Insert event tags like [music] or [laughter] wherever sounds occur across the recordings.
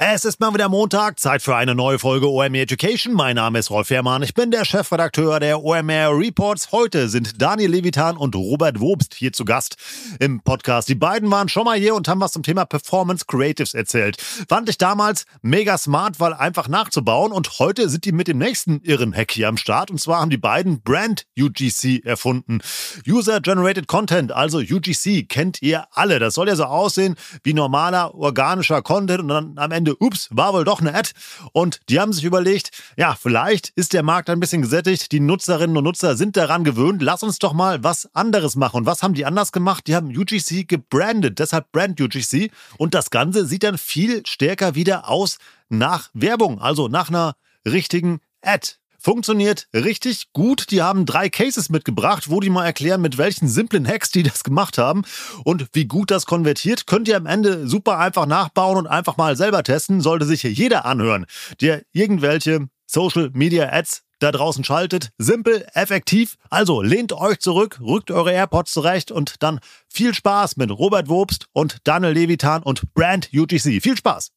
Es ist mal wieder Montag, Zeit für eine neue Folge OMR Education. Mein Name ist Rolf Herrmann, ich bin der Chefredakteur der OMR Reports. Heute sind Daniel Levitan und Robert Wobst hier zu Gast im Podcast. Die beiden waren schon mal hier und haben was zum Thema Performance Creatives erzählt. Fand ich damals mega smart, weil einfach nachzubauen und heute sind die mit dem nächsten irren Hack hier am Start und zwar haben die beiden Brand UGC erfunden. User Generated Content, also UGC, kennt ihr alle. Das soll ja so aussehen wie normaler organischer Content und dann am Ende Ende, ups, war wohl doch eine Ad. Und die haben sich überlegt, ja, vielleicht ist der Markt ein bisschen gesättigt, die Nutzerinnen und Nutzer sind daran gewöhnt, lass uns doch mal was anderes machen. Und was haben die anders gemacht? Die haben UGC gebrandet, deshalb Brand UGC. Und das Ganze sieht dann viel stärker wieder aus nach Werbung, also nach einer richtigen Ad. Funktioniert richtig gut. Die haben drei Cases mitgebracht, wo die mal erklären, mit welchen simplen Hacks die das gemacht haben und wie gut das konvertiert. Könnt ihr am Ende super einfach nachbauen und einfach mal selber testen. Sollte sich hier jeder anhören, der irgendwelche Social Media Ads da draußen schaltet. Simpel, effektiv. Also lehnt euch zurück, rückt eure AirPods zurecht und dann viel Spaß mit Robert Wobst und Daniel Levitan und Brand UGC. Viel Spaß!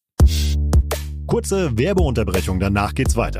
Kurze Werbeunterbrechung, danach geht's weiter.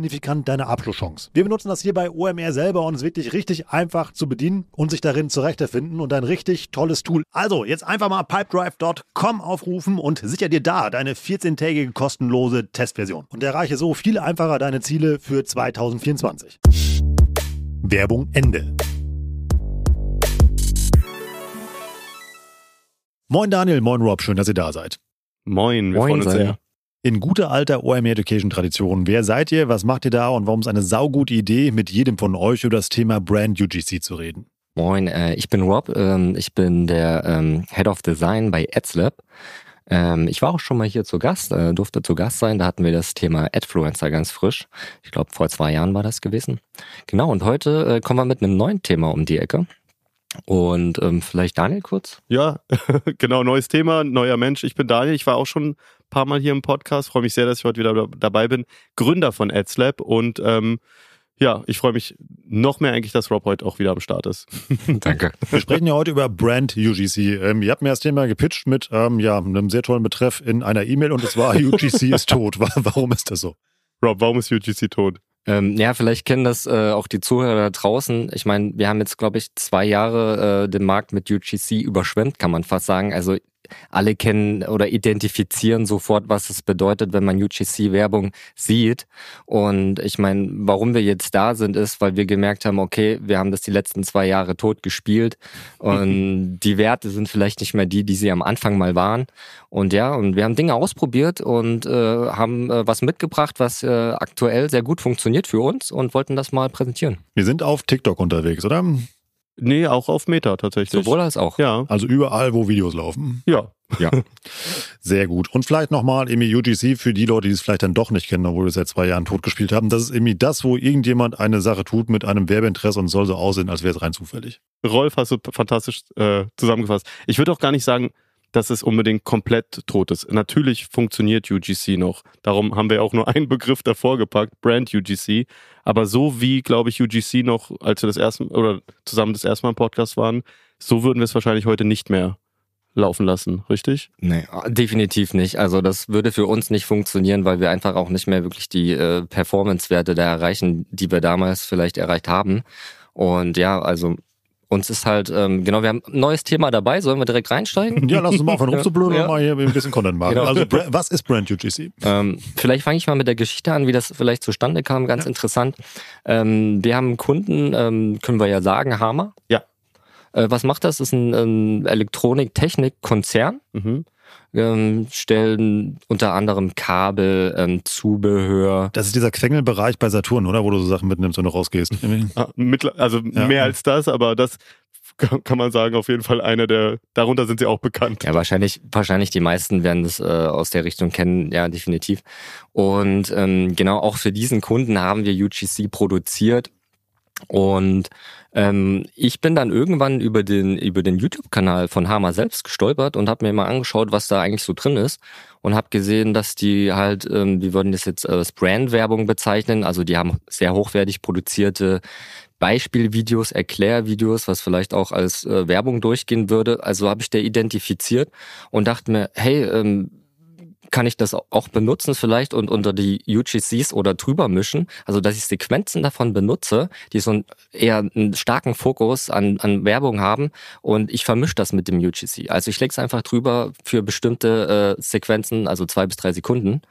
signifikant deine Abschlusschance. Wir benutzen das hier bei OMR selber und es ist wirklich richtig einfach zu bedienen und sich darin zurechtzufinden und ein richtig tolles Tool. Also jetzt einfach mal pipedrive.com aufrufen und sicher dir da deine 14-tägige kostenlose Testversion und erreiche so viel einfacher deine Ziele für 2024. Werbung Ende. Moin Daniel, moin Rob, schön, dass ihr da seid. Moin, wir Moin, freuen uns sehr. In guter alter OMR Education Tradition, wer seid ihr, was macht ihr da und warum ist eine saugute Idee, mit jedem von euch über das Thema Brand UGC zu reden? Moin, äh, ich bin Rob, ähm, ich bin der ähm, Head of Design bei AdsLab. Ähm, ich war auch schon mal hier zu Gast, äh, durfte zu Gast sein, da hatten wir das Thema Adfluencer ganz frisch. Ich glaube, vor zwei Jahren war das gewesen. Genau, und heute äh, kommen wir mit einem neuen Thema um die Ecke. Und ähm, vielleicht Daniel kurz? Ja, [laughs] genau, neues Thema, neuer Mensch. Ich bin Daniel, ich war auch schon paar Mal hier im Podcast, freue mich sehr, dass ich heute wieder dabei bin. Gründer von AdsLab und ähm, ja, ich freue mich noch mehr eigentlich, dass Rob heute auch wieder am Start ist. [laughs] [laughs] Danke. Wir sprechen ja heute über Brand UGC. Ähm, ihr habt mir das Thema gepitcht mit ähm, ja, einem sehr tollen Betreff in einer E-Mail und es war [laughs] UGC ist tot. Warum ist das so? Rob, warum ist UGC tot? Ähm, ja, vielleicht kennen das äh, auch die Zuhörer da draußen. Ich meine, wir haben jetzt, glaube ich, zwei Jahre äh, den Markt mit UGC überschwemmt, kann man fast sagen. Also alle kennen oder identifizieren sofort, was es bedeutet, wenn man UGC-Werbung sieht. Und ich meine, warum wir jetzt da sind, ist, weil wir gemerkt haben, okay, wir haben das die letzten zwei Jahre tot gespielt und die Werte sind vielleicht nicht mehr die, die sie am Anfang mal waren. Und ja, und wir haben Dinge ausprobiert und äh, haben äh, was mitgebracht, was äh, aktuell sehr gut funktioniert für uns und wollten das mal präsentieren. Wir sind auf TikTok unterwegs, oder? Nee, auch auf Meta tatsächlich. Sowohl als auch. Ja. Also überall, wo Videos laufen. Ja. Ja. [laughs] Sehr gut. Und vielleicht nochmal irgendwie UGC für die Leute, die es vielleicht dann doch nicht kennen, obwohl wir seit zwei Jahren totgespielt haben. Das ist irgendwie das, wo irgendjemand eine Sache tut mit einem Werbeinteresse und soll so aussehen, als wäre es rein zufällig. Rolf hast du fantastisch äh, zusammengefasst. Ich würde auch gar nicht sagen, dass es unbedingt komplett tot ist. Natürlich funktioniert UGC noch. Darum haben wir auch nur einen Begriff davor gepackt, Brand UGC. Aber so wie, glaube ich, UGC noch, als wir das erste oder zusammen das erste Mal im Podcast waren, so würden wir es wahrscheinlich heute nicht mehr laufen lassen, richtig? Nee, definitiv nicht. Also das würde für uns nicht funktionieren, weil wir einfach auch nicht mehr wirklich die äh, Performance-Werte da erreichen, die wir damals vielleicht erreicht haben. Und ja, also uns ist halt, ähm, genau, wir haben ein neues Thema dabei. Sollen wir direkt reinsteigen? Ja, lass uns mal aufhören [laughs] rumzublöden Ja. und mal hier ein bisschen Content machen. Genau. Also, was ist Brand UGC? Ähm, vielleicht fange ich mal mit der Geschichte an, wie das vielleicht zustande kam. Ganz interessant. Ähm, wir haben einen Kunden, ähm, können wir ja sagen, Hammer. Ja. Äh, was macht das? Das ist ein ähm, Elektronik-Technik-Konzern. Mhm. Ähm, stellen unter anderem Kabel, ähm, Zubehör. Das ist dieser Quengelbereich bei Saturn, oder? Wo du so Sachen mitnimmst und rausgehst. Ah, also ja. mehr als das, aber das kann man sagen, auf jeden Fall einer der, darunter sind sie auch bekannt. Ja, wahrscheinlich, wahrscheinlich die meisten werden das äh, aus der Richtung kennen, ja, definitiv. Und ähm, genau auch für diesen Kunden haben wir UGC produziert. Und ähm, ich bin dann irgendwann über den über den YouTube-Kanal von Hama selbst gestolpert und habe mir mal angeschaut, was da eigentlich so drin ist und habe gesehen, dass die halt, ähm, wir würden das jetzt als Brand-Werbung bezeichnen, also die haben sehr hochwertig produzierte Beispielvideos, Erklärvideos, was vielleicht auch als äh, Werbung durchgehen würde. Also habe ich der identifiziert und dachte mir, hey, ähm, kann ich das auch benutzen vielleicht und unter die UGCs oder drüber mischen. Also dass ich Sequenzen davon benutze, die so einen, eher einen starken Fokus an, an Werbung haben und ich vermische das mit dem UGC. Also ich lege es einfach drüber für bestimmte äh, Sequenzen, also zwei bis drei Sekunden.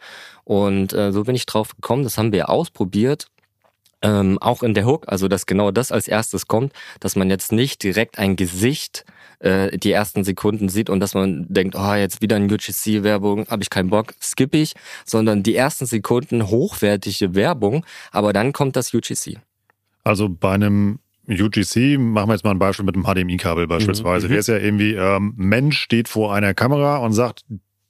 Und äh, so bin ich drauf gekommen. Das haben wir ausprobiert ähm, auch in der Hook, also dass genau das als erstes kommt, dass man jetzt nicht direkt ein Gesicht äh, die ersten Sekunden sieht und dass man denkt, oh, jetzt wieder ein UGC-Werbung, habe ich keinen Bock, skippe ich, sondern die ersten Sekunden hochwertige Werbung, aber dann kommt das UGC. Also bei einem UGC, machen wir jetzt mal ein Beispiel mit einem HDMI-Kabel beispielsweise. Mhm. Der ist ja irgendwie, ähm, Mensch steht vor einer Kamera und sagt,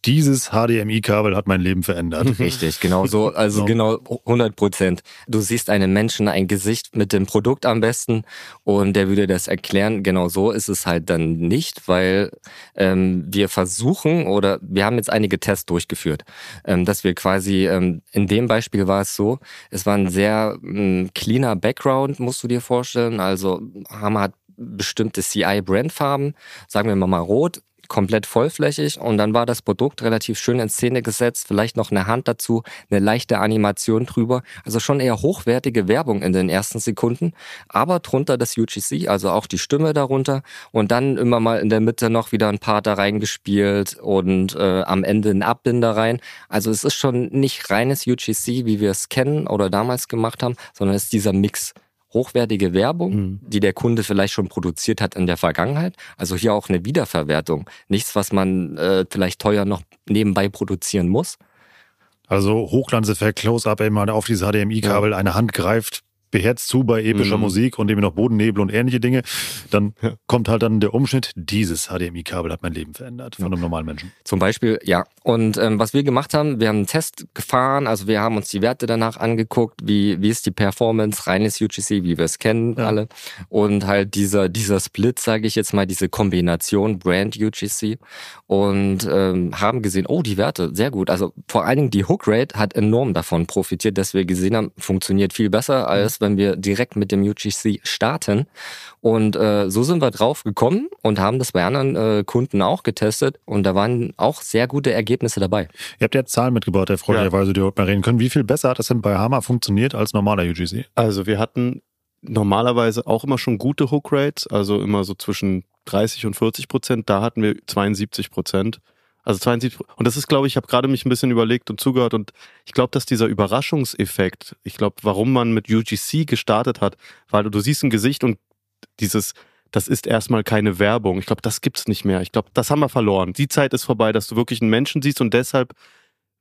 dieses HDMI-Kabel hat mein Leben verändert. [laughs] Richtig, genau so, also genau 100 Prozent. Du siehst einen Menschen, ein Gesicht mit dem Produkt am besten und der würde das erklären. Genau so ist es halt dann nicht, weil ähm, wir versuchen oder wir haben jetzt einige Tests durchgeführt, ähm, dass wir quasi, ähm, in dem Beispiel war es so, es war ein sehr ähm, cleaner Background, musst du dir vorstellen. Also Hammer hat bestimmte CI-Brandfarben, sagen wir mal, mal rot komplett vollflächig und dann war das Produkt relativ schön in Szene gesetzt, vielleicht noch eine Hand dazu, eine leichte Animation drüber. Also schon eher hochwertige Werbung in den ersten Sekunden, aber drunter das UGC, also auch die Stimme darunter und dann immer mal in der Mitte noch wieder ein Part da reingespielt und äh, am Ende ein Abbinder rein. Also es ist schon nicht reines UGC, wie wir es kennen oder damals gemacht haben, sondern es ist dieser Mix hochwertige Werbung, mhm. die der Kunde vielleicht schon produziert hat in der Vergangenheit. Also hier auch eine Wiederverwertung. Nichts, was man äh, vielleicht teuer noch nebenbei produzieren muss. Also Hochglanzeffekt, Close-Up, eben mal auf dieses HDMI-Kabel, ja. eine Hand greift beherzt zu bei epischer mhm. Musik und eben noch Bodennebel und ähnliche Dinge, dann ja. kommt halt dann der Umschnitt, dieses HDMI-Kabel hat mein Leben verändert von einem normalen Menschen. Zum Beispiel, ja. Und ähm, was wir gemacht haben, wir haben einen Test gefahren, also wir haben uns die Werte danach angeguckt, wie, wie ist die Performance, reines UGC, wie wir es kennen ja. alle. Und halt dieser, dieser Split, sage ich jetzt mal, diese Kombination Brand UGC und ähm, haben gesehen, oh, die Werte, sehr gut. Also vor allen Dingen die Hook Rate hat enorm davon profitiert, dass wir gesehen haben, funktioniert viel besser als wenn wir direkt mit dem UGC starten. Und äh, so sind wir drauf gekommen und haben das bei anderen äh, Kunden auch getestet und da waren auch sehr gute Ergebnisse dabei. Ihr habt ja Zahlen mitgebracht, erfreulicherweise, die wir mal reden können. Wie viel besser hat das denn bei Hammer funktioniert als normaler UGC? Also wir hatten normalerweise auch immer schon gute Hook Rates, also immer so zwischen 30 und 40 Prozent. Da hatten wir 72 Prozent. Also 72. Und das ist, glaube ich, ich habe gerade mich ein bisschen überlegt und zugehört und ich glaube, dass dieser Überraschungseffekt, ich glaube, warum man mit UGC gestartet hat, weil du, du siehst ein Gesicht und dieses, das ist erstmal keine Werbung. Ich glaube, das gibt's nicht mehr. Ich glaube, das haben wir verloren. Die Zeit ist vorbei, dass du wirklich einen Menschen siehst und deshalb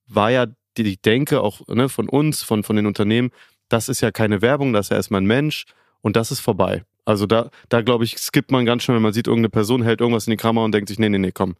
war ja die, die Denke auch ne, von uns, von, von den Unternehmen, das ist ja keine Werbung, das ist ja erstmal ein Mensch und das ist vorbei. Also da, da glaube ich, skippt man ganz schnell, wenn man sieht, irgendeine Person hält irgendwas in die Kamera und denkt sich, nee, nee, nee, komm,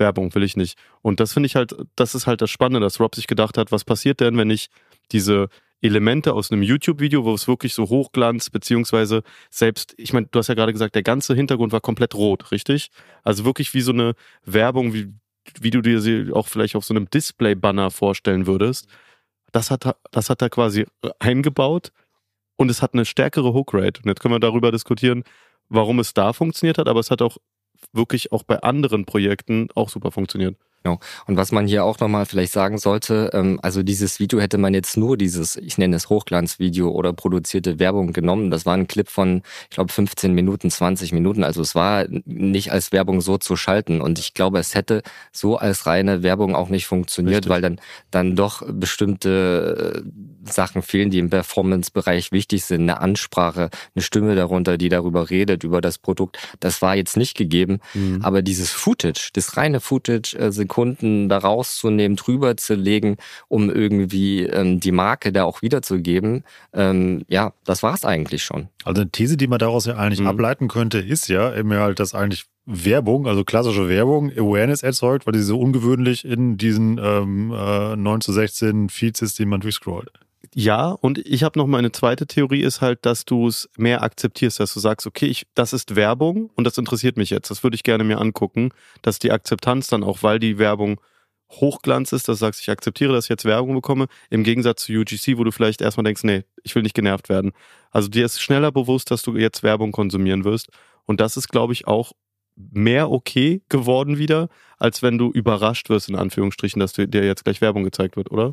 Werbung will ich nicht. Und das finde ich halt, das ist halt das Spannende, dass Rob sich gedacht hat, was passiert denn, wenn ich diese Elemente aus einem YouTube-Video, wo es wirklich so Hochglanz, beziehungsweise selbst, ich meine, du hast ja gerade gesagt, der ganze Hintergrund war komplett rot, richtig? Also wirklich wie so eine Werbung, wie, wie du dir sie auch vielleicht auf so einem Display-Banner vorstellen würdest. Das hat, das hat er quasi eingebaut und es hat eine stärkere Hookrate. Und jetzt können wir darüber diskutieren, warum es da funktioniert hat, aber es hat auch wirklich auch bei anderen Projekten auch super funktioniert. Genau. Und was man hier auch nochmal vielleicht sagen sollte, ähm, also dieses Video hätte man jetzt nur dieses, ich nenne es Hochglanzvideo oder produzierte Werbung genommen. Das war ein Clip von, ich glaube, 15 Minuten, 20 Minuten. Also es war nicht als Werbung so zu schalten. Und ich glaube, es hätte so als reine Werbung auch nicht funktioniert, Richtig. weil dann, dann doch bestimmte äh, Sachen fehlen, die im Performance-Bereich wichtig sind. Eine Ansprache, eine Stimme darunter, die darüber redet, über das Produkt. Das war jetzt nicht gegeben. Mhm. Aber dieses Footage, das reine Footage, also Sekunden da rauszunehmen, drüber zu legen, um irgendwie ähm, die Marke da auch wiederzugeben. Ähm, ja, das war's eigentlich schon. Also eine These, die man daraus ja eigentlich mhm. ableiten könnte, ist ja eben halt, dass eigentlich Werbung, also klassische Werbung, Awareness erzeugt, weil sie so ungewöhnlich in diesen ähm, äh, 9 zu 16 Feeds ist, die man durchscrollt. Ja, und ich habe noch mal eine zweite Theorie, ist halt, dass du es mehr akzeptierst, dass du sagst, okay, ich, das ist Werbung und das interessiert mich jetzt. Das würde ich gerne mir angucken, dass die Akzeptanz dann auch, weil die Werbung Hochglanz ist, dass du sagst, ich akzeptiere, dass ich jetzt Werbung bekomme, im Gegensatz zu UGC, wo du vielleicht erstmal denkst, nee, ich will nicht genervt werden. Also dir ist schneller bewusst, dass du jetzt Werbung konsumieren wirst. Und das ist, glaube ich, auch mehr okay geworden wieder, als wenn du überrascht wirst, in Anführungsstrichen, dass dir jetzt gleich Werbung gezeigt wird, oder?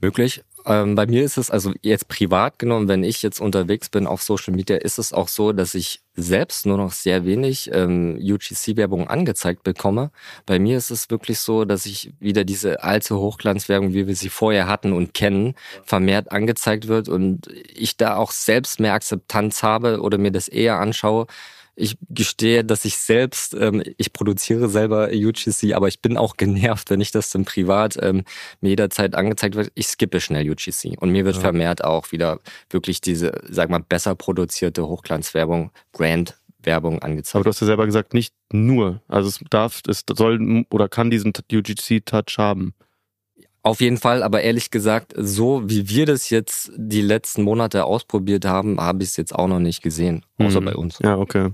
Möglich. Ähm, bei mir ist es, also jetzt privat genommen, wenn ich jetzt unterwegs bin auf Social Media, ist es auch so, dass ich selbst nur noch sehr wenig ähm, UGC-Werbung angezeigt bekomme. Bei mir ist es wirklich so, dass ich wieder diese alte Hochglanzwerbung, wie wir sie vorher hatten und kennen, vermehrt angezeigt wird und ich da auch selbst mehr Akzeptanz habe oder mir das eher anschaue, ich gestehe, dass ich selbst, ähm, ich produziere selber UGC, aber ich bin auch genervt, wenn ich das dann privat ähm, mir jederzeit angezeigt wird. Ich skippe schnell UGC und mir wird ja. vermehrt auch wieder wirklich diese, sag mal, besser produzierte Hochglanzwerbung, Brand Werbung angezeigt. Aber du hast ja selber gesagt, nicht nur. Also es darf, es soll oder kann diesen UGC-Touch haben. Auf jeden Fall, aber ehrlich gesagt, so wie wir das jetzt die letzten Monate ausprobiert haben, habe ich es jetzt auch noch nicht gesehen, außer mhm. bei uns. Ja, okay.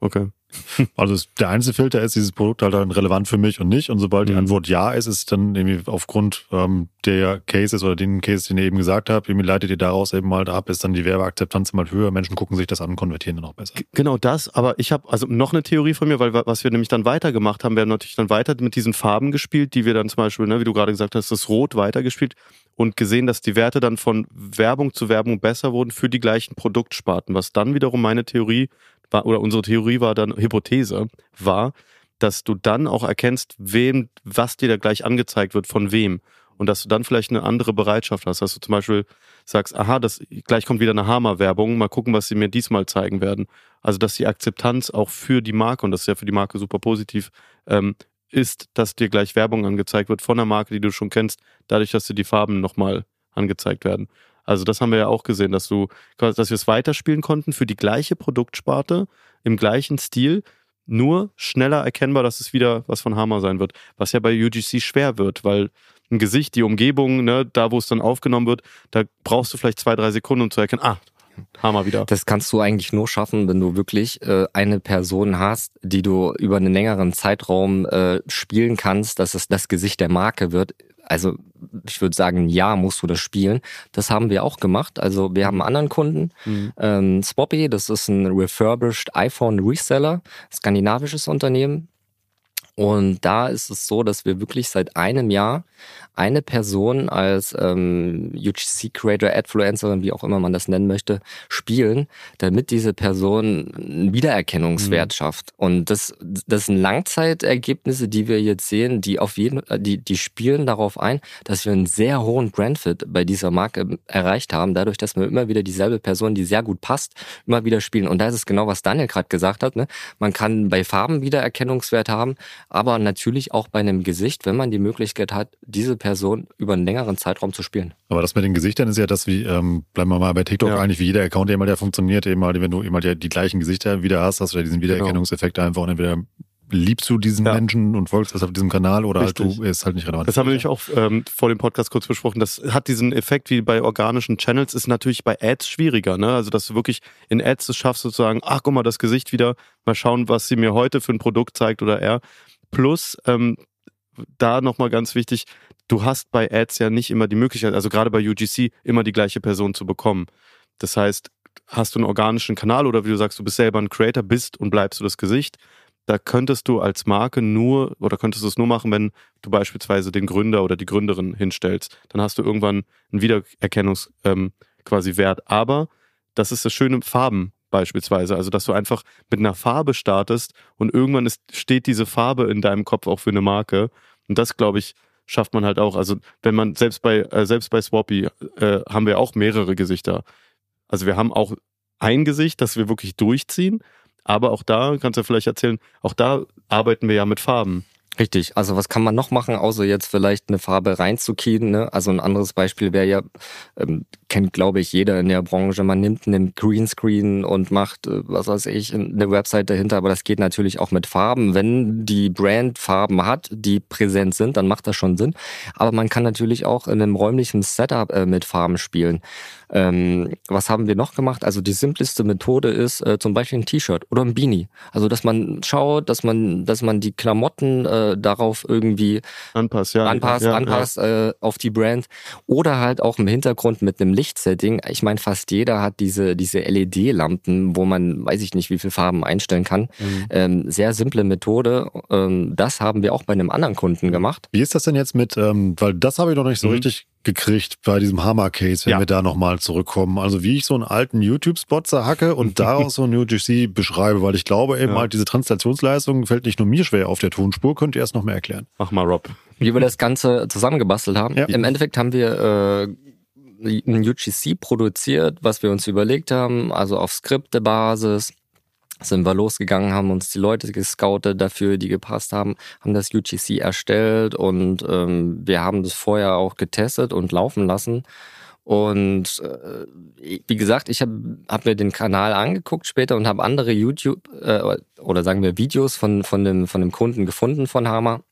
Okay. [laughs] Also der einzige Filter ist, dieses Produkt halt dann relevant für mich und nicht. Und sobald die mhm. Antwort ja ist, ist dann irgendwie aufgrund ähm, der Cases oder den Cases, den ihr eben gesagt habt, irgendwie leitet ihr daraus eben halt ab, ist dann die Werbeakzeptanz mal höher, Menschen gucken sich das an und konvertieren dann auch besser. Genau das, aber ich habe also noch eine Theorie von mir, weil was wir nämlich dann weitergemacht haben, wir haben natürlich dann weiter mit diesen Farben gespielt, die wir dann zum Beispiel, ne, wie du gerade gesagt hast, das Rot weitergespielt und gesehen, dass die Werte dann von Werbung zu Werbung besser wurden für die gleichen Produktsparten, was dann wiederum meine Theorie war, oder unsere Theorie war dann, Hypothese war, dass du dann auch erkennst, wem, was dir da gleich angezeigt wird, von wem. Und dass du dann vielleicht eine andere Bereitschaft hast, dass du zum Beispiel sagst, aha, das, gleich kommt wieder eine Hammer-Werbung, mal gucken, was sie mir diesmal zeigen werden. Also, dass die Akzeptanz auch für die Marke, und das ist ja für die Marke super positiv, ähm, ist, dass dir gleich Werbung angezeigt wird von der Marke, die du schon kennst, dadurch, dass dir die Farben nochmal angezeigt werden. Also das haben wir ja auch gesehen, dass du, dass wir es weiterspielen konnten für die gleiche Produktsparte im gleichen Stil, nur schneller erkennbar, dass es wieder was von Hammer sein wird. Was ja bei UGC schwer wird, weil ein Gesicht, die Umgebung, ne, da wo es dann aufgenommen wird, da brauchst du vielleicht zwei, drei Sekunden, um zu erkennen, ah, Hammer wieder. Das kannst du eigentlich nur schaffen, wenn du wirklich äh, eine Person hast, die du über einen längeren Zeitraum äh, spielen kannst, dass es das Gesicht der Marke wird. Also ich würde sagen, ja, musst du das spielen. Das haben wir auch gemacht. Also wir haben einen anderen Kunden, mhm. ähm, Swoppy, das ist ein refurbished iPhone Reseller, skandinavisches Unternehmen. Und da ist es so, dass wir wirklich seit einem Jahr eine Person als ähm, UGC Creator, Adfluencer, wie auch immer man das nennen möchte, spielen, damit diese Person einen Wiedererkennungswert mhm. schafft. Und das, das sind Langzeitergebnisse, die wir jetzt sehen, die auf jeden, die, die spielen darauf ein, dass wir einen sehr hohen Brandfit bei dieser Marke erreicht haben, dadurch, dass wir immer wieder dieselbe Person, die sehr gut passt, immer wieder spielen. Und da ist es genau, was Daniel gerade gesagt hat. Ne? Man kann bei Farben Wiedererkennungswert haben, aber natürlich auch bei einem Gesicht, wenn man die Möglichkeit hat, diese Person über einen längeren Zeitraum zu spielen. Aber das mit den Gesichtern ist ja das, wie, ähm, bleiben wir mal bei TikTok ja. eigentlich, wie jeder Account eben halt ja funktioniert, eben halt, wenn du eben halt ja die gleichen Gesichter wieder hast, hast du ja diesen genau. Wiedererkennungseffekt genau. einfach und entweder liebst du diesen ja. Menschen und folgst das auf diesem Kanal oder halt du ist halt nicht relevant. Das haben wir nämlich auch ähm, vor dem Podcast kurz besprochen. Das hat diesen Effekt wie bei organischen Channels, ist natürlich bei Ads schwieriger. Ne? Also, dass du wirklich in Ads es schaffst, sozusagen, ach, guck mal, das Gesicht wieder, mal schauen, was sie mir heute für ein Produkt zeigt oder er. Plus, ähm, da nochmal ganz wichtig, du hast bei Ads ja nicht immer die Möglichkeit, also gerade bei UGC, immer die gleiche Person zu bekommen. Das heißt, hast du einen organischen Kanal oder wie du sagst, du bist selber ein Creator, bist und bleibst du das Gesicht, da könntest du als Marke nur oder könntest du es nur machen, wenn du beispielsweise den Gründer oder die Gründerin hinstellst. Dann hast du irgendwann einen Wiedererkennungs ähm, quasi Wert. Aber das ist das schöne Farben beispielsweise. Also, dass du einfach mit einer Farbe startest und irgendwann ist, steht diese Farbe in deinem Kopf auch für eine Marke. Und das, glaube ich, schafft man halt auch. Also, wenn man selbst bei, äh, selbst bei Swappy äh, haben wir auch mehrere Gesichter. Also, wir haben auch ein Gesicht, das wir wirklich durchziehen. Aber auch da, kannst du vielleicht erzählen, auch da arbeiten wir ja mit Farben. Richtig. Also was kann man noch machen, außer jetzt vielleicht eine Farbe reinzukien? Ne? Also ein anderes Beispiel wäre ja, ähm, kennt glaube ich jeder in der Branche, man nimmt einen Greenscreen und macht, äh, was weiß ich, eine Website dahinter, aber das geht natürlich auch mit Farben. Wenn die Brand Farben hat, die präsent sind, dann macht das schon Sinn. Aber man kann natürlich auch in einem räumlichen Setup äh, mit Farben spielen. Ähm, was haben wir noch gemacht? Also die simpleste Methode ist äh, zum Beispiel ein T-Shirt oder ein Beanie. Also dass man schaut, dass man, dass man die Klamotten äh, darauf irgendwie anpasst, ja, anpasst, ja, anpasst ja. Äh, auf die Brand oder halt auch im Hintergrund mit einem Lichtsetting. Ich meine, fast jeder hat diese diese LED-Lampen, wo man, weiß ich nicht, wie viele Farben einstellen kann. Mhm. Ähm, sehr simple Methode. Ähm, das haben wir auch bei einem anderen Kunden gemacht. Wie ist das denn jetzt mit, ähm, weil das habe ich noch nicht so mhm. richtig gekriegt bei diesem Hammer-Case, wenn ja. wir da nochmal zurückkommen. Also wie ich so einen alten YouTube-Spot zerhacke und [laughs] daraus so ein UGC beschreibe, weil ich glaube eben ja. halt, diese Translationsleistung fällt nicht nur mir schwer auf der Tonspur. Könnt ihr erst noch mehr erklären? Mach mal, Rob. Wie wir das Ganze zusammengebastelt haben. Ja. Im Endeffekt haben wir äh, ein UGC produziert, was wir uns überlegt haben, also auf Skriptebasis sind wir losgegangen, haben uns die Leute gescoutet dafür, die gepasst haben, haben das UGC erstellt und ähm, wir haben das vorher auch getestet und laufen lassen. Und äh, wie gesagt, ich habe hab mir den Kanal angeguckt später und habe andere YouTube äh, oder sagen wir Videos von, von, dem, von dem Kunden gefunden von Hammer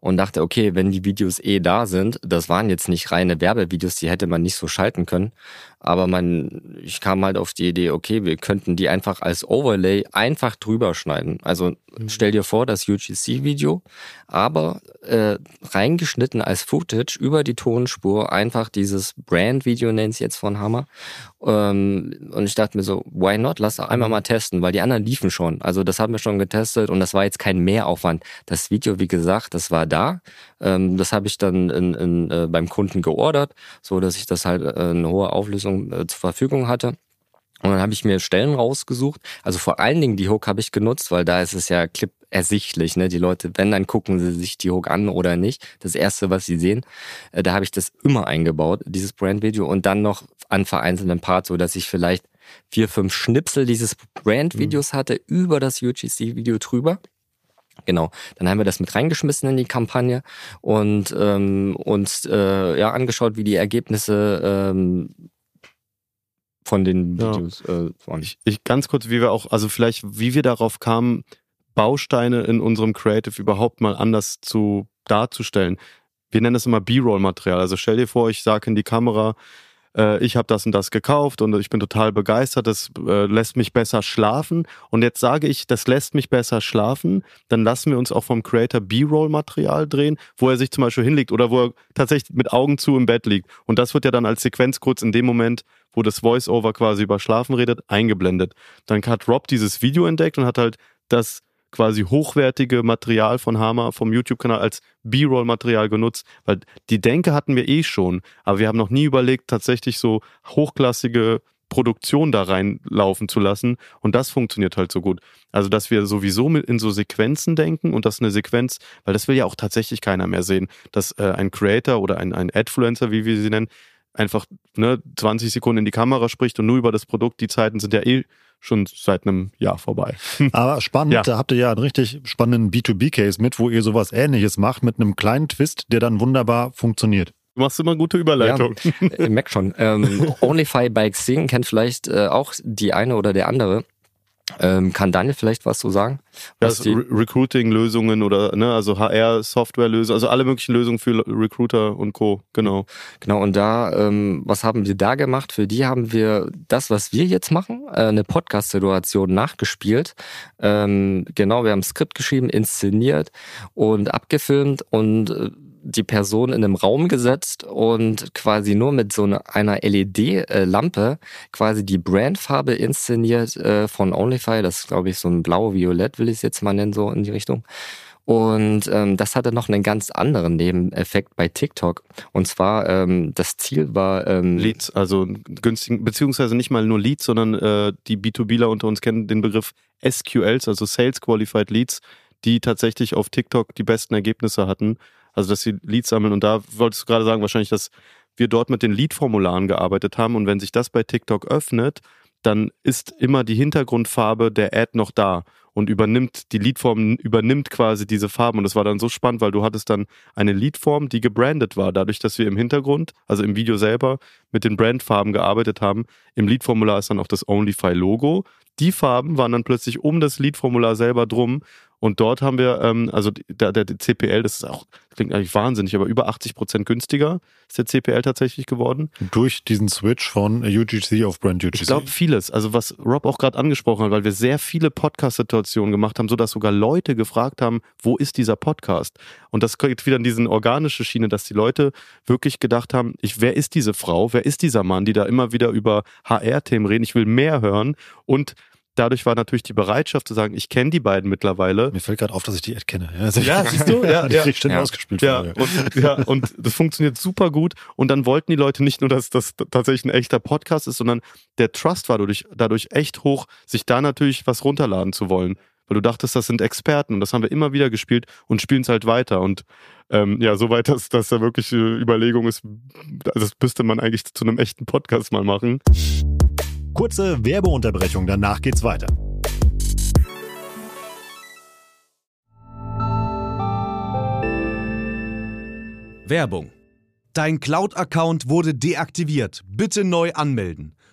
und dachte, okay, wenn die Videos eh da sind, das waren jetzt nicht reine Werbevideos, die hätte man nicht so schalten können, aber man, ich kam halt auf die Idee, okay, wir könnten die einfach als Overlay einfach drüber schneiden. Also mhm. stell dir vor, das UGC-Video, aber äh, reingeschnitten als Footage über die Tonspur, einfach dieses Brand-Video nennt es jetzt von Hammer. Ähm, und ich dachte mir so, why not? Lass einmal mal testen, weil die anderen liefen schon. Also das haben wir schon getestet und das war jetzt kein Mehraufwand. Das Video, wie gesagt, das war da. Ähm, das habe ich dann in, in, äh, beim Kunden geordert, so dass ich das halt äh, eine hohe Auflösung äh, zur Verfügung hatte. Und dann habe ich mir Stellen rausgesucht. Also vor allen Dingen die Hook habe ich genutzt, weil da ist es ja Clip ersichtlich. Ne? Die Leute, wenn, dann gucken sie sich die Hook an oder nicht. Das Erste, was sie sehen. Äh, da habe ich das immer eingebaut, dieses Brand-Video. Und dann noch an vereinzelten Parts, so dass ich vielleicht vier, fünf Schnipsel dieses Brand-Videos mhm. hatte über das UGC-Video drüber. Genau, dann haben wir das mit reingeschmissen in die Kampagne und ähm, uns äh, ja angeschaut, wie die Ergebnisse ähm, von den Videos ja. äh, waren. Ich, ich ganz kurz, wie wir auch, also vielleicht, wie wir darauf kamen, Bausteine in unserem Creative überhaupt mal anders zu darzustellen. Wir nennen das immer B-Roll-Material. Also stell dir vor, ich sage in die Kamera, äh, ich habe das und das gekauft und ich bin total begeistert, das äh, lässt mich besser schlafen. Und jetzt sage ich, das lässt mich besser schlafen, dann lassen wir uns auch vom Creator B-Roll-Material drehen, wo er sich zum Beispiel hinlegt oder wo er tatsächlich mit Augen zu im Bett liegt. Und das wird ja dann als Sequenz kurz in dem Moment, wo das Voice-Over quasi über Schlafen redet, eingeblendet. Dann hat Rob dieses Video entdeckt und hat halt das quasi hochwertige Material von Hama vom YouTube-Kanal als B-Roll-Material genutzt, weil die Denke hatten wir eh schon, aber wir haben noch nie überlegt, tatsächlich so hochklassige Produktion da reinlaufen zu lassen und das funktioniert halt so gut. Also, dass wir sowieso mit in so Sequenzen denken und dass eine Sequenz, weil das will ja auch tatsächlich keiner mehr sehen, dass äh, ein Creator oder ein, ein Adfluencer, wie wir sie nennen, einfach ne, 20 Sekunden in die Kamera spricht und nur über das Produkt, die Zeiten sind ja eh schon seit einem Jahr vorbei. [laughs] Aber spannend, ja. da habt ihr ja einen richtig spannenden B2B-Case mit, wo ihr sowas ähnliches macht, mit einem kleinen Twist, der dann wunderbar funktioniert. Du machst immer gute Überleitung. Ja, ich merke schon. Ähm, [laughs] Onlyfy Bike Sing kennt vielleicht äh, auch die eine oder der andere. Ähm, kann Daniel vielleicht was so sagen? Was Re Recruiting-Lösungen oder ne, also HR-Software-Lösungen, also alle möglichen Lösungen für Recruiter und Co. Genau. Genau, und da, ähm, was haben wir da gemacht? Für die haben wir das, was wir jetzt machen, äh, eine Podcast-Situation nachgespielt. Ähm, genau, wir haben ein Skript geschrieben, inszeniert und abgefilmt und äh, die Person in einem Raum gesetzt und quasi nur mit so einer LED-Lampe quasi die Brandfarbe inszeniert äh, von Onlyfy. Das ist, glaube ich, so ein blau-violett, will ich es jetzt mal nennen, so in die Richtung. Und ähm, das hatte noch einen ganz anderen Nebeneffekt bei TikTok. Und zwar, ähm, das Ziel war... Ähm, Leads, also günstigen, beziehungsweise nicht mal nur Leads, sondern äh, die B2Bler unter uns kennen den Begriff SQLs, also Sales Qualified Leads, die tatsächlich auf TikTok die besten Ergebnisse hatten. Also, dass sie Leads sammeln. Und da wolltest du gerade sagen, wahrscheinlich, dass wir dort mit den Lead-Formularen gearbeitet haben. Und wenn sich das bei TikTok öffnet, dann ist immer die Hintergrundfarbe der Ad noch da. und übernimmt, die Leadform übernimmt quasi diese Farben. Und das war dann so spannend, weil du hattest dann eine Leadform, die gebrandet war, dadurch, dass wir im Hintergrund, also im Video selber, mit den Brandfarben gearbeitet haben. Im Leadformular ist dann auch das OnlyFi-Logo. Die Farben waren dann plötzlich um das Leadformular selber drum und dort haben wir, ähm, also der, der, der CPL, das ist auch, klingt eigentlich wahnsinnig, aber über 80 Prozent günstiger ist der CPL tatsächlich geworden. Durch diesen Switch von UGC auf Brand UGC? Ich glaube vieles. Also was Rob auch gerade angesprochen hat, weil wir sehr viele Podcast-Situationen gemacht haben, sodass sogar Leute gefragt haben, wo ist dieser Podcast? Und das geht wieder in diese organische Schiene, dass die Leute wirklich gedacht haben, ich, wer ist diese Frau, wer ist dieser Mann, die da immer wieder über HR-Themen reden, ich will mehr hören und dadurch war natürlich die Bereitschaft zu sagen, ich kenne die beiden mittlerweile. Mir fällt gerade auf, dass ich die Ad kenne. Ja, also ja [laughs] siehst du? Ja, die ja. krieg ich Ja. ausgespielt. Ja von mir. und, ja, und das funktioniert super gut. Und dann wollten die Leute nicht nur, dass das tatsächlich ein echter Podcast ist, sondern der Trust war dadurch, dadurch echt hoch, sich da natürlich was runterladen zu wollen. Weil du dachtest, das sind Experten und das haben wir immer wieder gespielt und spielen es halt weiter. Und ähm, ja, soweit, dass, dass da wirklich äh, Überlegung ist, also das müsste man eigentlich zu einem echten Podcast mal machen. Kurze Werbeunterbrechung, danach geht's weiter. Werbung. Dein Cloud-Account wurde deaktiviert. Bitte neu anmelden.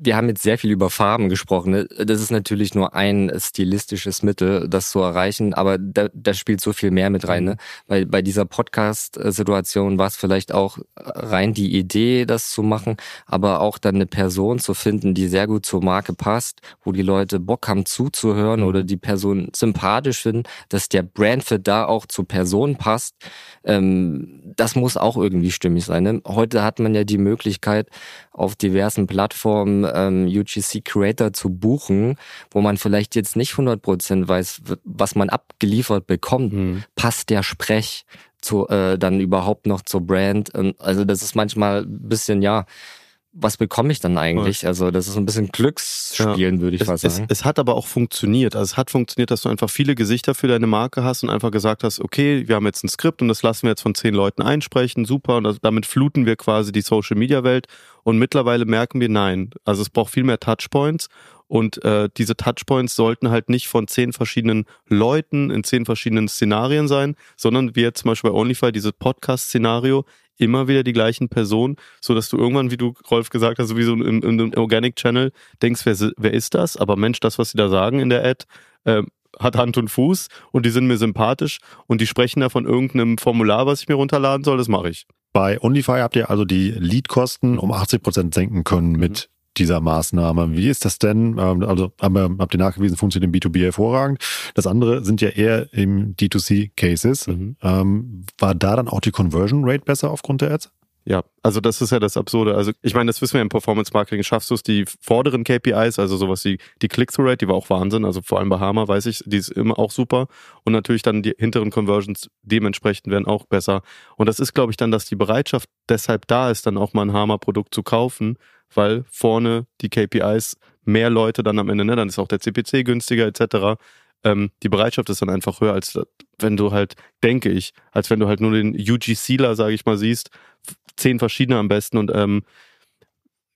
Wir haben jetzt sehr viel über Farben gesprochen. Das ist natürlich nur ein stilistisches Mittel, das zu erreichen, aber da, da spielt so viel mehr mit rein. Ne? Weil bei dieser Podcast-Situation war es vielleicht auch rein die Idee, das zu machen, aber auch dann eine Person zu finden, die sehr gut zur Marke passt, wo die Leute Bock haben zuzuhören oder die Person sympathisch finden, dass der Brandfit da auch zur Person passt. Ähm, das muss auch irgendwie stimmig sein. Ne? Heute hat man ja die Möglichkeit, auf diversen Plattformen ähm, UGC Creator zu buchen, wo man vielleicht jetzt nicht 100% weiß, was man abgeliefert bekommt. Mhm. Passt der Sprech zu, äh, dann überhaupt noch zur Brand? Und also das ist manchmal ein bisschen, ja, was bekomme ich dann eigentlich? Also das ist ein bisschen Glücksspielen, würde ich Es, es, sagen. es hat aber auch funktioniert. Also es hat funktioniert, dass du einfach viele Gesichter für deine Marke hast und einfach gesagt hast, okay, wir haben jetzt ein Skript und das lassen wir jetzt von zehn Leuten einsprechen, super. Und das, damit fluten wir quasi die Social-Media-Welt. Und mittlerweile merken wir, nein, also es braucht viel mehr Touchpoints. Und äh, diese Touchpoints sollten halt nicht von zehn verschiedenen Leuten in zehn verschiedenen Szenarien sein, sondern wie jetzt zum Beispiel bei OnlyFi, dieses Podcast-Szenario, immer wieder die gleichen Personen, so dass du irgendwann, wie du Rolf gesagt hast, sowieso im, im, im Organic Channel denkst, wer, wer ist das? Aber Mensch, das, was sie da sagen in der Ad, ähm, hat Hand und Fuß und die sind mir sympathisch und die sprechen da von irgendeinem Formular, was ich mir runterladen soll, das mache ich. Bei OnlyFi habt ihr also die Leadkosten um 80 Prozent senken können mit dieser Maßnahme. Wie ist das denn? Ähm, Also habt ihr nachgewiesen, funktioniert im B2B hervorragend. Das andere sind ja eher im D2C-Cases. Mhm. Ähm, war da dann auch die Conversion Rate besser aufgrund der Ads? Ja, also das ist ja das Absurde. Also ich meine, das wissen wir im Performance Marketing. Schaffst du es, die vorderen KPIs, also sowas wie die Click-Through-Rate, die war auch Wahnsinn. Also vor allem bei Hama weiß ich, die ist immer auch super. Und natürlich dann die hinteren Conversions dementsprechend werden auch besser. Und das ist, glaube ich, dann, dass die Bereitschaft deshalb da ist, dann auch mal ein Hama-Produkt zu kaufen, weil vorne die KPIs mehr Leute dann am Ende, ne, dann ist auch der CPC günstiger etc. Ähm, die Bereitschaft ist dann einfach höher, als wenn du halt, denke ich, als wenn du halt nur den UGCler, sage ich mal, siehst, zehn verschiedene am besten und ähm,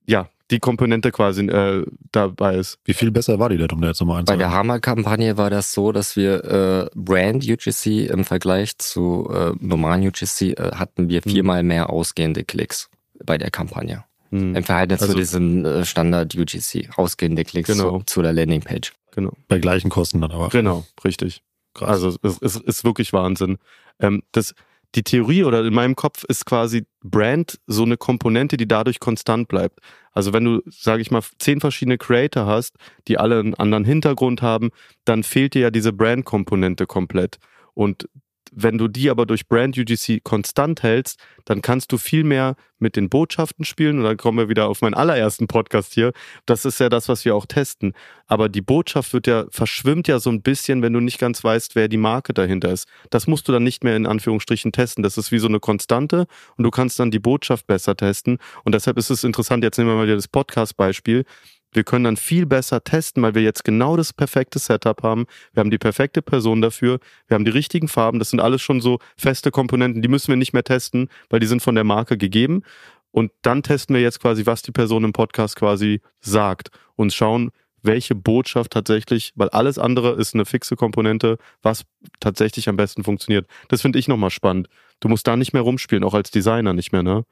ja, die Komponente quasi äh, dabei ist. Wie viel besser war die denn, um da jetzt nochmal Bei der Hammer-Kampagne war das so, dass wir äh, Brand UGC im Vergleich zu äh, normalen UGC äh, hatten wir viermal mehr ausgehende Klicks bei der Kampagne. Hm, Im Verhältnis Also- zu diesem äh, Standard UGC, ausgehende Klicks Genau. zu, zu der Landingpage. genau. Bei gleichen Kosten dann aber. Genau, richtig. Krass. Also es, es ist wirklich Wahnsinn. Ähm, das, die Theorie oder in meinem Kopf ist quasi Brand so eine Komponente, die dadurch konstant bleibt. Also wenn du, sage ich mal, zehn verschiedene Creator hast, die alle einen anderen Hintergrund haben, dann fehlt dir ja diese Brand-Komponente komplett. Und wenn du die aber durch Brand UGC konstant hältst, dann kannst du viel mehr mit den Botschaften spielen. Und dann kommen wir wieder auf meinen allerersten Podcast hier. Das ist ja das, was wir auch testen. Aber die Botschaft wird ja, verschwimmt ja so ein bisschen, wenn du nicht ganz weißt, wer die Marke dahinter ist. Das musst du dann nicht mehr in Anführungsstrichen testen. Das ist wie so eine Konstante und du kannst dann die Botschaft besser testen. Und deshalb ist es interessant, jetzt nehmen wir mal wieder das Podcast-Beispiel. Wir können dann viel besser testen, weil wir jetzt genau das perfekte Setup haben. Wir haben die perfekte Person dafür. Wir haben die richtigen Farben. Das sind alles schon so feste Komponenten. Die müssen wir nicht mehr testen, weil die sind von der Marke gegeben. Und dann testen wir jetzt quasi, was die Person im Podcast quasi sagt und schauen, welche Botschaft tatsächlich, weil alles andere ist eine fixe Komponente, was tatsächlich am besten funktioniert. Das finde ich nochmal spannend. Du musst da nicht mehr rumspielen, auch als Designer nicht mehr, ne?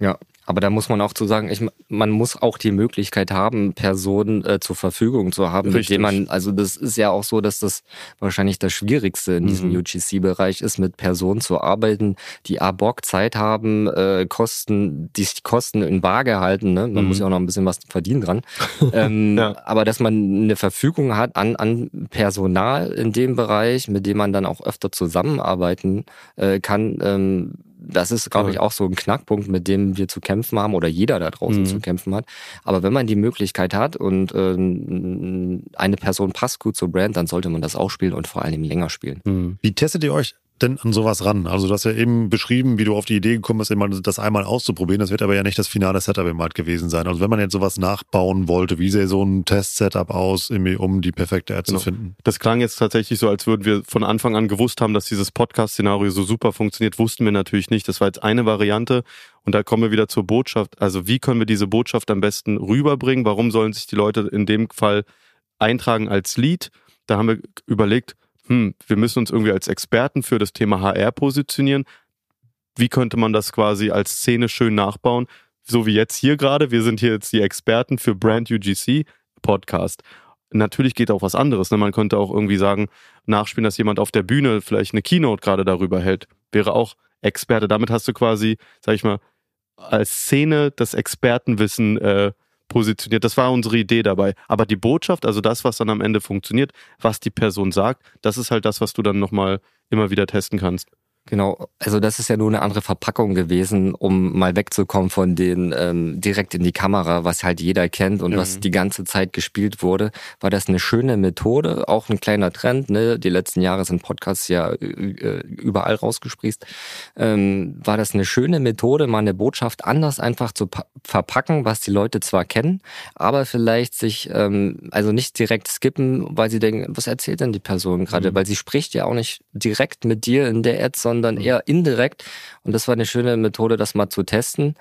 Ja, aber da muss man auch zu sagen, ich, man muss auch die Möglichkeit haben, Personen äh, zur Verfügung zu haben, mit Richtig. denen man, also das ist ja auch so, dass das wahrscheinlich das Schwierigste in diesem Mhm. UGC-Bereich ist, mit Personen zu arbeiten, die A, Bock, Zeit haben, äh, Kosten, die die Kosten in Waage halten, ne? man Mhm. muss ja auch noch ein bisschen was verdienen dran, [laughs] ähm, Ja. aber dass man eine Verfügung hat an, an Personal in dem Bereich, mit dem man dann auch öfter zusammenarbeiten äh, kann, ähm, das ist, glaube ich, auch so ein Knackpunkt, mit dem wir zu kämpfen haben oder jeder da draußen Mhm. zu kämpfen hat. Aber wenn man die Möglichkeit hat und ähm, eine Person passt gut zur Brand, dann sollte man das auch spielen und vor allem länger spielen. Hm. Wie testet ihr euch denn an sowas ran? Also du hast ja eben beschrieben, wie du auf die Idee gekommen bist, das einmal auszuprobieren. Das wird aber ja nicht das finale Setup im Markt gewesen sein. Also wenn man jetzt sowas nachbauen wollte, wie sähe so ein Test-Setup aus, um die perfekte Ad Genau. zu finden? Das klang jetzt tatsächlich so, als würden wir von Anfang an gewusst haben, dass dieses Podcast-Szenario so super funktioniert. Wussten wir natürlich nicht. Das war jetzt eine Variante. Und da kommen wir wieder zur Botschaft. Also wie können wir diese Botschaft am besten rüberbringen? Warum sollen sich die Leute in dem Fall eintragen als Lead? Da haben wir überlegt, hm, wir müssen uns irgendwie als Experten für das Thema HR positionieren. Wie könnte man das quasi als Szene schön nachbauen? So wie jetzt hier gerade. Wir sind hier jetzt die Experten für Brand UGC Podcast. Natürlich geht auch was anderes. Ne? Man könnte auch irgendwie sagen, nachspielen, dass jemand auf der Bühne vielleicht eine Keynote gerade darüber hält. Wäre auch Experte. Damit hast du quasi, sag ich mal, als Szene das Expertenwissen äh, positioniert. Das war unsere Idee dabei. Aber die Botschaft, also das, was dann am Ende funktioniert, was die Person sagt, das ist halt das, was du dann nochmal immer wieder testen kannst. Genau, also das ist ja nur eine andere Verpackung gewesen, um mal wegzukommen von den ähm, direkt in die Kamera, was halt jeder kennt und Mhm. was die ganze Zeit gespielt wurde, war das eine schöne Methode, auch ein kleiner Trend. Ne? Die letzten Jahre sind Podcasts ja äh, überall rausgesprießt. Ähm, war das eine schöne Methode, mal eine Botschaft anders einfach zu pa- verpacken, was die Leute zwar kennen, aber vielleicht sich ähm, also nicht direkt skippen, weil sie denken, was erzählt denn die Person gerade? Mhm. Weil sie spricht ja auch nicht direkt mit dir in der Ad, sondern eher indirekt. Und das war eine schöne Methode, das mal zu testen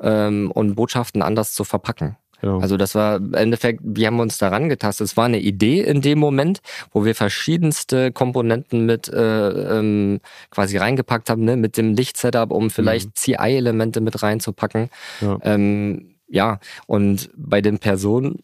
ähm, und Botschaften anders zu verpacken. Genau. Also das war im Endeffekt, wir haben uns daran getastet. Es war eine Idee in dem Moment, wo wir verschiedenste Komponenten mit äh, ähm, quasi reingepackt haben, ne? mit dem Lichtsetup, um vielleicht CI-Elemente mit reinzupacken. Ja. Ähm, ja, und bei den Personen,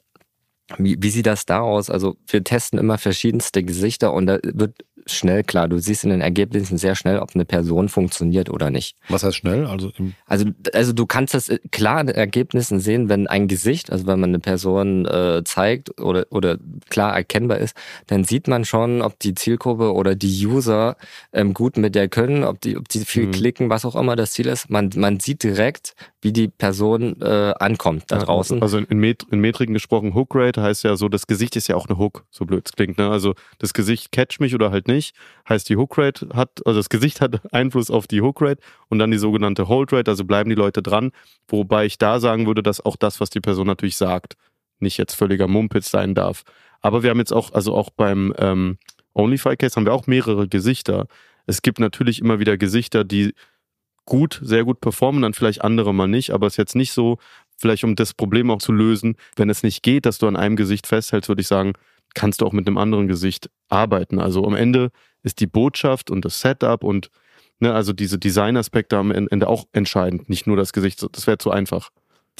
wie, wie sieht das da aus? Also wir testen immer verschiedenste Gesichter und da wird schnell klar, du siehst in den Ergebnissen sehr schnell, ob eine Person funktioniert oder nicht. Was heißt schnell? Also im, Also, also du kannst das äh, klar in den Ergebnissen sehen, wenn ein Gesicht, also wenn man eine Person äh, zeigt oder, oder klar erkennbar ist, dann sieht man schon, ob die Zielgruppe oder die User ähm, gut mit der können, ob die, ob die viel Mhm. klicken, was auch immer das Ziel ist. Man, man sieht direkt, wie die Person äh, ankommt da Ja, draußen. Also in, Met in Metriken gesprochen, Hook Rate heißt ja so, das Gesicht ist ja auch eine Hook, so blöd es klingt. Ne? Also das Gesicht catcht mich oder halt nicht. Heißt die Hook Rate hat, also das Gesicht hat [laughs] Einfluss auf die Hook Rate und dann die sogenannte Hold Rate, also bleiben die Leute dran. Wobei ich da sagen würde, dass auch das, was die Person natürlich sagt, nicht jetzt völliger Mumpitz sein darf. Aber wir haben jetzt auch, also auch beim ähm, OnlyFi-Case haben wir auch mehrere Gesichter. Es gibt natürlich immer wieder Gesichter, die gut, sehr gut performen, dann vielleicht andere mal nicht, aber es ist jetzt nicht so, vielleicht um das Problem auch zu lösen, wenn es nicht geht, dass du an einem Gesicht festhältst, würde ich sagen, kannst du auch mit einem anderen Gesicht arbeiten. Also am Ende ist die Botschaft und das Setup und ne, also diese Designaspekte am Ende auch entscheidend, nicht nur das Gesicht. Das wäre zu einfach.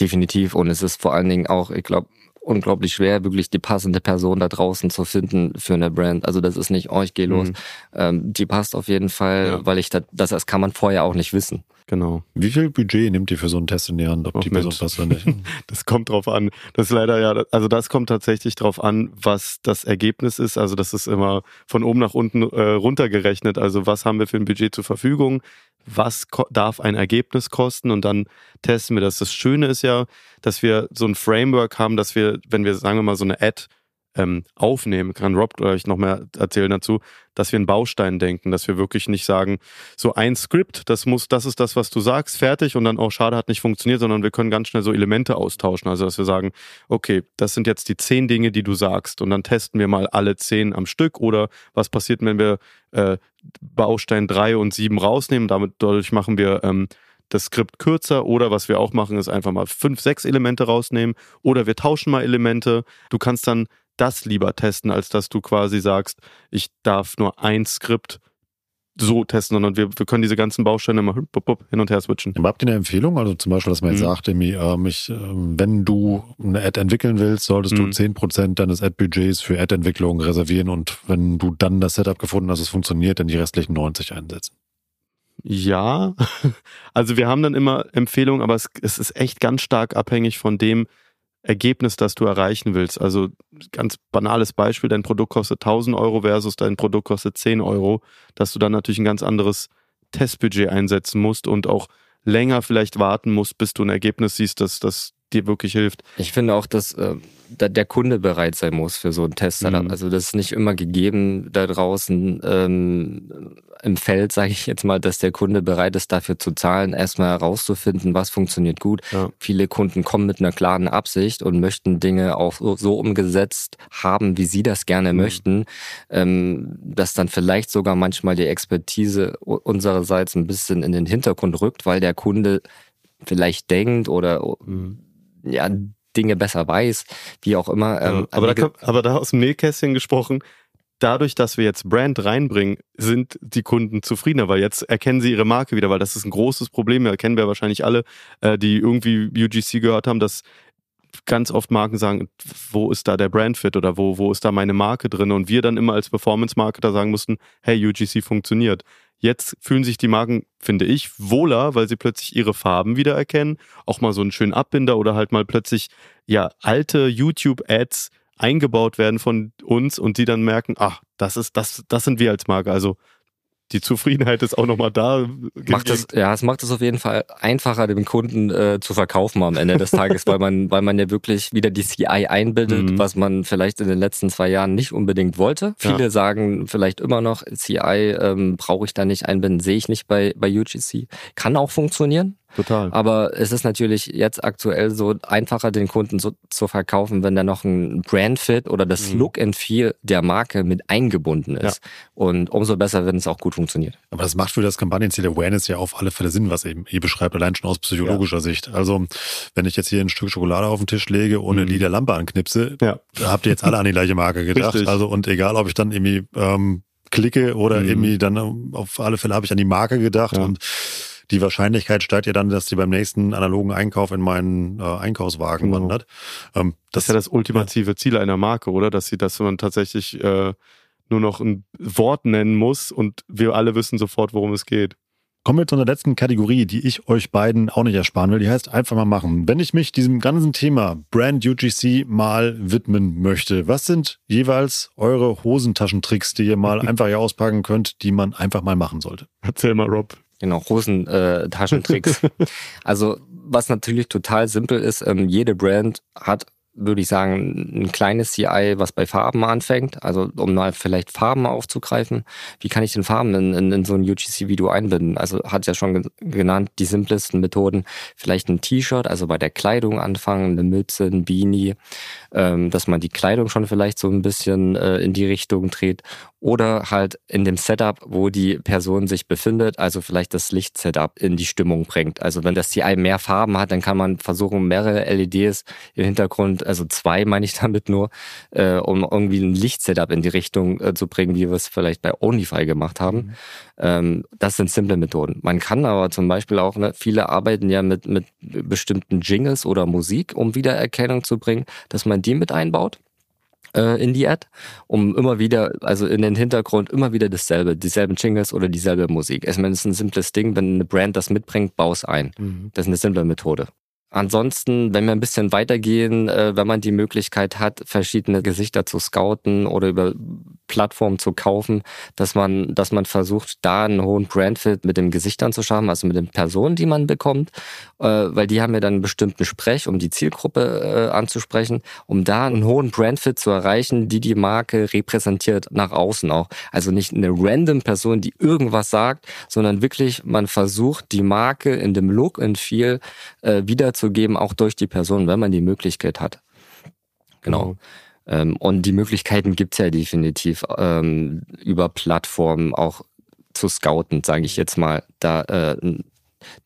Definitiv. Und es ist vor allen Dingen auch, ich glaube, unglaublich schwer, wirklich die passende Person da draußen zu finden für eine Brand. Also das ist nicht, oh, ich gehe los. Mhm. Ähm, die passt auf jeden Fall, ja. weil ich das, das kann man vorher auch nicht wissen. Genau. Wie viel Budget nimmt ihr für so einen Test in die Hand, ob oh, die Person passt oder nicht? [laughs] das kommt drauf an. Das ist leider ja, also das kommt tatsächlich drauf an, was das Ergebnis ist. Also das ist immer von oben nach unten äh, runtergerechnet. Also was haben wir für ein Budget zur Verfügung? was darf ein Ergebnis kosten und dann testen wir das. Das Schöne ist ja, dass wir so ein Framework haben, dass wir, wenn wir, sagen wir mal, so eine Ad ähm, aufnehmen, kann Rob gleich noch mehr erzählen dazu, dass wir in Baustein denken, dass wir wirklich nicht sagen, so ein Skript, das muss, das ist das, was du sagst, fertig und dann, oh, schade, hat nicht funktioniert, sondern wir können ganz schnell so Elemente austauschen. Also, dass wir sagen, okay, das sind jetzt die zehn Dinge, die du sagst und dann testen wir mal alle zehn am Stück oder was passiert, wenn wir äh, Baustein drei und sieben rausnehmen, damit, dadurch machen wir ähm, das Skript kürzer oder was wir auch machen, ist einfach mal fünf, sechs Elemente rausnehmen oder wir tauschen mal Elemente. Du kannst dann das lieber testen, als dass du quasi sagst, ich darf nur ein Skript so testen, sondern wir, wir können diese ganzen Bausteine immer hin und her switchen. Aber habt ihr eine Empfehlung? Also zum Beispiel, dass man jetzt mhm. sagt, irgendwie, äh, mich, äh, wenn du eine Ad entwickeln willst, solltest mhm. du 10% deines Ad-Budgets für Ad-Entwicklung reservieren und wenn du dann das Setup gefunden hast, es funktioniert, dann die restlichen 90 einsetzen. Ja, [laughs] also wir haben dann immer Empfehlungen, aber es, es ist echt ganz stark abhängig von dem, Ergebnis, das du erreichen willst. Also ganz banales Beispiel, dein Produkt kostet 1000 Euro versus dein Produkt kostet 10 Euro, dass du dann natürlich ein ganz anderes Testbudget einsetzen musst und auch länger vielleicht warten musst, bis du ein Ergebnis siehst, das, das dir wirklich hilft. Ich finde auch, dass äh, der Kunde bereit sein muss für so einen Test. Mhm. Also das ist nicht immer gegeben da draußen ähm, im Feld, sage ich jetzt mal, dass der Kunde bereit ist, dafür zu zahlen, erstmal herauszufinden, was funktioniert gut. Ja. Viele Kunden kommen mit einer klaren Absicht und möchten Dinge auch so umgesetzt haben, wie sie das gerne mhm. möchten, ähm, dass dann vielleicht sogar manchmal die Expertise unsererseits ein bisschen in den Hintergrund rückt, weil der Kunde vielleicht denkt oder mhm ja, Dinge besser weiß, wie auch immer. Ähm, ja, aber, da kann, aber da aus dem Nähkästchen gesprochen, dadurch, dass wir jetzt Brand reinbringen, sind die Kunden zufriedener, weil jetzt erkennen sie ihre Marke wieder, weil das ist ein großes Problem. Da kennen wir wahrscheinlich alle, äh, die irgendwie UGC gehört haben, dass ganz oft Marken sagen, wo ist da der Brandfit oder wo, wo ist da meine Marke drin? Und wir dann immer als Performance-Marketer sagen mussten, hey, UGC funktioniert. Jetzt fühlen sich die Marken, finde ich, wohler, weil sie plötzlich ihre Farben wiedererkennen. Auch mal so einen schönen Abbinder oder halt mal plötzlich, ja, alte YouTube-Ads eingebaut werden von uns und die dann merken, ach, das ist, das, das sind wir als Marke. Also die Zufriedenheit ist auch nochmal da. Macht es, ja, es macht es auf jeden Fall einfacher, dem Kunden äh, zu verkaufen am Ende des Tages, weil man, weil man ja wirklich wieder die CI einbildet, mhm. was man vielleicht in den letzten zwei Jahren nicht unbedingt wollte. Viele ja. sagen vielleicht immer noch, CI ähm, brauche ich da nicht einbinden, sehe ich nicht bei, bei UGC. Kann auch funktionieren. Total. Aber es ist natürlich jetzt aktuell so einfacher, den Kunden so zu verkaufen, wenn da noch ein Brandfit oder das mhm. Look and Feel der Marke mit eingebunden ist. Ja. Und umso besser, wenn es auch gut funktioniert. Aber das macht für das Kampagnenziel Awareness ja auf alle Fälle Sinn, was eben ihr beschreibt, allein schon aus psychologischer ja. Sicht. Also, wenn ich jetzt hier ein Stück Schokolade auf den Tisch lege und mhm. eine Lampe anknipse, ja. habt ihr jetzt alle an die gleiche Marke gedacht. Richtig. Also, und egal, ob ich dann irgendwie ähm, klicke oder mhm. irgendwie dann auf alle Fälle habe ich an die Marke gedacht und die Wahrscheinlichkeit steigt ja dann, dass die beim nächsten analogen Einkauf in meinen äh, Einkaufswagen genau. wandert. Ähm, das, das, ist ja das ultimative ja. Ziel einer Marke, oder? Dass sie, dass man tatsächlich äh, nur noch ein Wort nennen muss und wir alle wissen sofort, worum es geht. Kommen wir zu einer letzten Kategorie, die ich euch beiden auch nicht ersparen will. Die heißt einfach mal machen. Wenn ich mich diesem ganzen Thema Brand UGC mal widmen möchte, was sind jeweils eure Hosentaschentricks, die ihr mal [laughs] einfach hier auspacken könnt, die man einfach mal machen sollte? Erzähl mal, Rob. Genau, Hosentaschentricks. [laughs] also was natürlich total simpel ist, ähm, jede Brand hat würde ich sagen, ein kleines CI, was bei Farben anfängt. Also um mal vielleicht Farben aufzugreifen. Wie kann ich denn Farben in, in, in so ein UGC-Video einbinden? Also hat ja schon genannt, die simplesten Methoden. Vielleicht ein T-Shirt, also bei der Kleidung anfangen, eine Mütze, ein Beanie, ähm, dass man die Kleidung schon vielleicht so ein bisschen äh, in die Richtung dreht. Oder halt in dem Setup, wo die Person sich befindet, also vielleicht das Lichtsetup in die Stimmung bringt. Also wenn das CI mehr Farben hat, dann kann man versuchen, mehrere LEDs im Hintergrund also zwei meine ich damit nur, äh, um irgendwie ein Lichtsetup in die Richtung äh, zu bringen, wie wir es vielleicht bei Onlyfy gemacht haben. Mhm. Ähm, das sind simple Methoden. Man kann aber zum Beispiel auch, ne, viele arbeiten ja mit, mit bestimmten Jingles oder Musik, um Wiedererkennung zu bringen, dass man die mit einbaut äh, in die Ad, um immer wieder, also in den Hintergrund immer wieder dasselbe, dieselben Jingles oder dieselbe Musik. Ich meine, es ist ein simples Ding, wenn eine Brand das mitbringt, baus ein. Mhm. Das ist eine simple Methode. Ansonsten, wenn wir ein bisschen weitergehen, äh, wenn man die Möglichkeit hat, verschiedene Gesichter zu scouten oder über Plattformen zu kaufen, dass man, dass man versucht, da einen hohen Brandfit mit den Gesichtern zu schaffen, also mit den Personen, die man bekommt, äh, weil die haben ja dann einen bestimmten Sprech, um die Zielgruppe äh, anzusprechen, um da einen hohen Brandfit zu erreichen, die die Marke repräsentiert nach außen auch. Also nicht eine random Person, die irgendwas sagt, sondern wirklich, man versucht, die Marke in dem Look und Feel wieder zu geben, auch durch die Person, wenn man die Möglichkeit hat. Genau. Mhm. Ähm, und die Möglichkeiten gibt's ja definitiv ähm, über Plattformen auch zu scouten, sage ich jetzt mal. Da äh,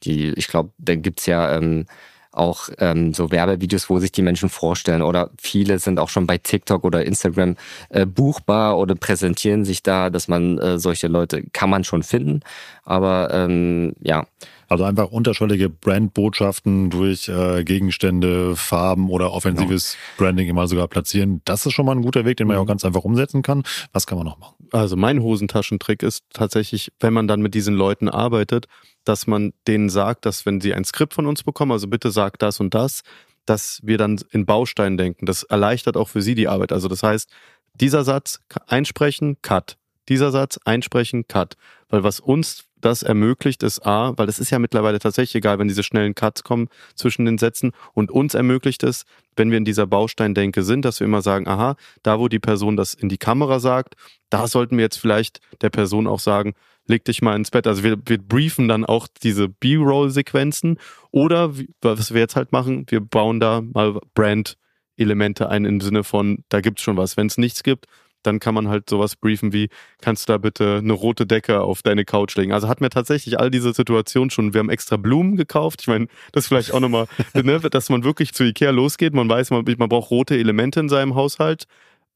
die, ich glaube, da gibt's ja ähm, auch ähm, so Werbevideos, wo sich die Menschen vorstellen oder viele sind auch schon bei TikTok oder Instagram äh, buchbar oder präsentieren sich da, dass man äh, solche Leute kann man schon finden, aber ähm, ja. Also einfach unterschwellige Brandbotschaften durch äh, Gegenstände, Farben oder offensives ja. Branding immer sogar platzieren. Das ist schon mal ein guter Weg, den man ja auch mhm. ganz einfach umsetzen kann. Was kann man noch machen? Also mein Hosentaschentrick ist tatsächlich, wenn man dann mit diesen Leuten arbeitet, dass man denen sagt, dass wenn sie ein Skript von uns bekommen, also bitte sag das und das, dass wir dann in Bausteinen denken. Das erleichtert auch für sie die Arbeit. Also das heißt, dieser Satz einsprechen, cut. Dieser Satz einsprechen, cut. Weil was uns das ermöglicht ist A, weil es ist ja mittlerweile tatsächlich egal, wenn diese schnellen Cuts kommen zwischen den Sätzen und uns ermöglicht es, wenn wir in dieser Bausteindenke sind, dass wir immer sagen, aha, da wo die Person das in die Kamera sagt, da sollten wir jetzt vielleicht der Person auch sagen, leg dich mal ins Bett. Also wir, wir briefen dann auch diese B-Roll-Sequenzen oder was wir jetzt halt machen, wir bauen da mal Brand-Elemente ein im Sinne von, da gibt's schon was. Wenn es nichts gibt, dann kann man halt sowas briefen wie, kannst du da bitte eine rote Decke auf deine Couch legen? Also hatten wir tatsächlich all diese Situationen schon. Wir haben extra Blumen gekauft. Ich meine, das ist vielleicht auch nochmal, [laughs] ne, dass man wirklich zu Ikea losgeht. Man weiß, man, man braucht rote Elemente in seinem Haushalt.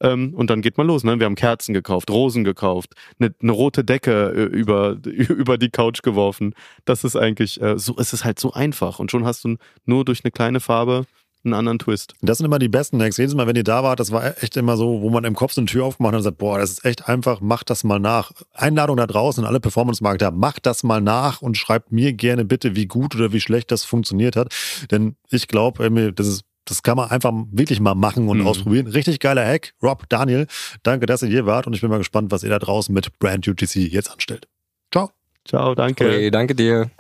Ähm, und dann geht man los. Ne? Wir haben Kerzen gekauft, Rosen gekauft, eine, eine rote Decke äh, über, [laughs] über die Couch geworfen. Das ist eigentlich, äh, so, es ist halt so einfach. Und schon hast du nur durch eine kleine Farbe einen anderen Twist. Das sind immer die besten Hacks. Jedes Mal, wenn ihr da wart, das war echt immer so, wo man im Kopf so eine Tür aufgemacht hat und sagt, boah, das ist echt einfach, macht das mal nach. Einladung da draußen, alle Performance-Marketer, macht das mal nach und schreibt mir gerne bitte, wie gut oder wie schlecht das funktioniert hat. Denn ich glaube, das ist das kann man einfach wirklich mal machen und mhm. ausprobieren. Richtig geiler Hack. Rob, Daniel, danke, dass ihr hier wart und ich bin mal gespannt, was ihr da draußen mit Brand UTC jetzt anstellt. Ciao. Ciao, danke. Hey, danke dir.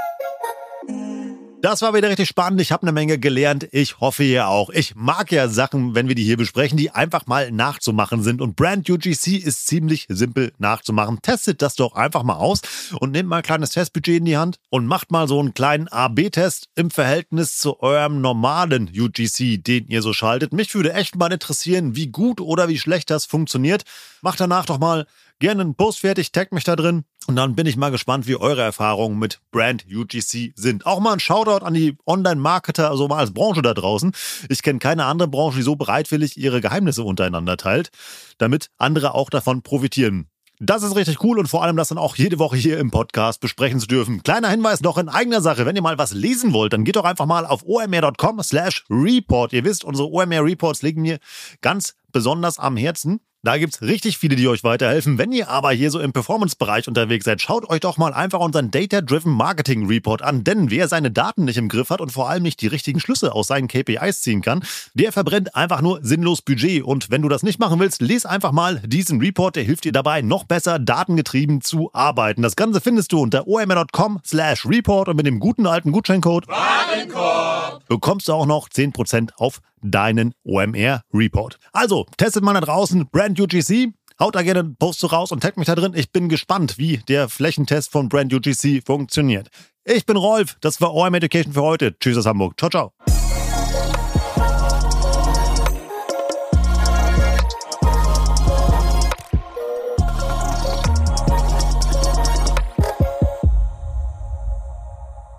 Das war wieder richtig spannend. Ich habe eine Menge gelernt. Ich hoffe ihr auch. Ich mag ja Sachen, wenn wir die hier besprechen, die einfach mal nachzumachen sind. Und Brand UGC ist ziemlich simpel nachzumachen. Testet das doch einfach mal aus und nehmt mal ein kleines Testbudget in die Hand und macht mal so einen kleinen A-B-Test im Verhältnis zu eurem normalen UGC, den ihr so schaltet. Mich würde echt mal interessieren, wie gut oder wie schlecht das funktioniert. Macht danach doch mal gerne einen Post fertig, taggt mich da drin. Und dann bin ich mal gespannt, wie eure Erfahrungen mit Brand UGC sind. Auch mal ein Shoutout an die Online-Marketer, also mal als Branche da draußen. Ich kenne keine andere Branche, die so bereitwillig ihre Geheimnisse untereinander teilt, damit andere auch davon profitieren. Das ist richtig cool und vor allem das dann auch jede Woche hier im Podcast besprechen zu dürfen. Kleiner Hinweis noch in eigener Sache. Wenn ihr mal was lesen wollt, dann geht doch einfach mal auf omr.com slash report. Ihr wisst, unsere OMR Reports liegen mir ganz besonders am Herzen. Da gibt's richtig viele, die euch weiterhelfen. Wenn ihr aber hier so im Performance-Bereich unterwegs seid, schaut euch doch mal einfach unseren Data-Driven Marketing Report an. Denn wer seine Daten nicht im Griff hat und vor allem nicht die richtigen Schlüsse aus seinen KPIs ziehen kann, der verbrennt einfach nur sinnlos Budget. Und wenn du das nicht machen willst, les einfach mal diesen Report. Der hilft dir dabei, noch besser datengetrieben zu arbeiten. Das Ganze findest du unter omr.com slash report und mit dem guten alten Gutscheincode Warenkorb bekommst du auch noch 10% auf deinen OMR Report. Also, testet mal da draußen Brand UGC. Haut da gerne einen Post so raus und taggt mich da drin. Ich bin gespannt, wie der Flächentest von Brand UGC funktioniert. Ich bin Rolf, das war OM Education für heute. Tschüss aus Hamburg. Ciao, ciao.